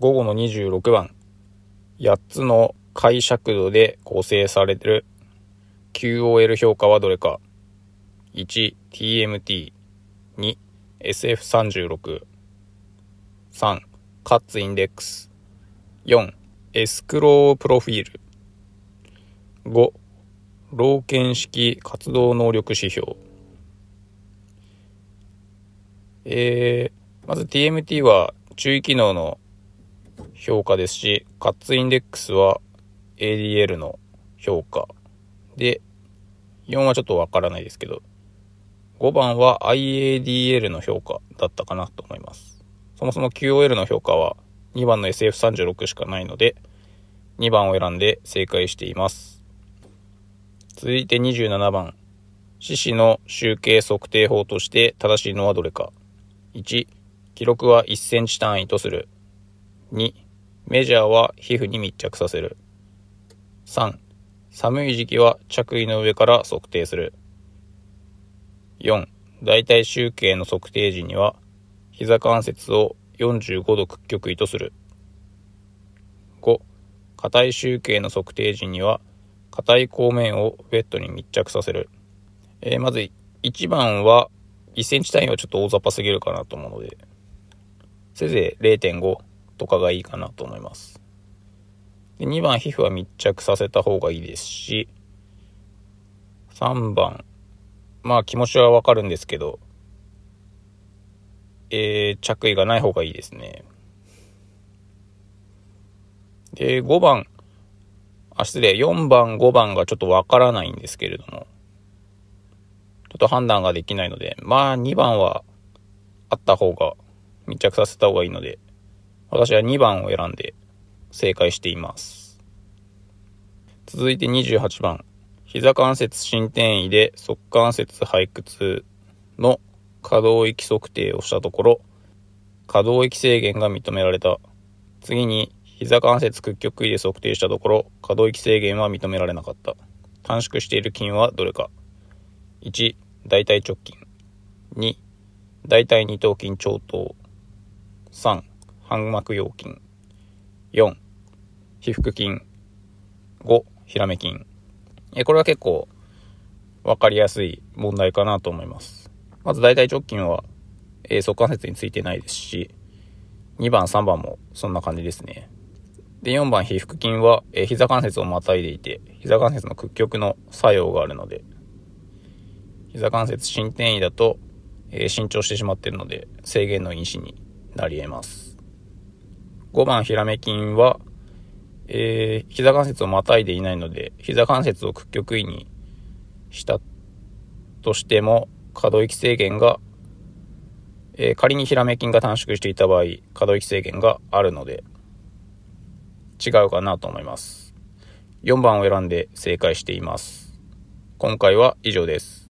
午後の26番、8つの解釈度で構成されてる QOL 評価はどれか。1、TMT。2、SF36。3、カッツインデックス。4、エスクロープロフィール。5、老犬式活動能力指標。えー、まず TMT は注意機能の評価ですし、カッツインデックスは ADL の評価。で、4はちょっとわからないですけど、5番は IADL の評価だったかなと思います。そもそも QOL の評価は2番の SF36 しかないので、2番を選んで正解しています。続いて27番。獅子の集計測定法として正しいのはどれか。1、記録は1センチ単位とする。2、メジャーは皮膚に密着させる。3、寒い時期は着衣の上から測定する。4、大体集計の測定時には、膝関節を45度屈曲位とする。5、硬い集計の測定時には、硬い後面をベッドに密着させる。えー、まず1番は1センチ単位はちょっと大雑把すぎるかなと思うので、せいぜい0.5とかがいいかなと思います。で2番、皮膚は密着させた方がいいですし、3番、まあ気持ちはわかるんですけど、えー、着衣がない方がいいですね。で、5番、あ、失礼、4番、5番がちょっとわからないんですけれども、ちょっと判断ができないので、まあ2番はあった方が、密着させた方がいいので、私は2番を選んで正解しています。続いて28番。膝関節伸転位で側関節背屈の可動域測定をしたところ、可動域制限が認められた。次に、膝関節屈曲位で測定したところ、可動域制限は認められなかった。短縮している筋はどれか。1、大腿直筋。2、大腿二頭筋長頭。3、反膜腰筋。4、皮腹筋。5、ひらめ筋。えこれは結構分かりやすい問題かなと思います。まず大腿直筋は、えー、側関節についてないですし、2番、3番もそんな感じですね。で、4番、皮腹筋は、えー、膝関節をまたいでいて、膝関節の屈曲の作用があるので、膝関節伸転位だと、えー、伸長してしまっているので、制限の因子になり得ます。5番ひらめ筋は、えー、膝関節をまたいでいないので、膝関節を屈曲位にしたとしても、可動域制限が、えー、仮にひらめ筋が短縮していた場合、可動域制限があるので、違うかなと思います。4番を選んで正解しています。今回は以上です。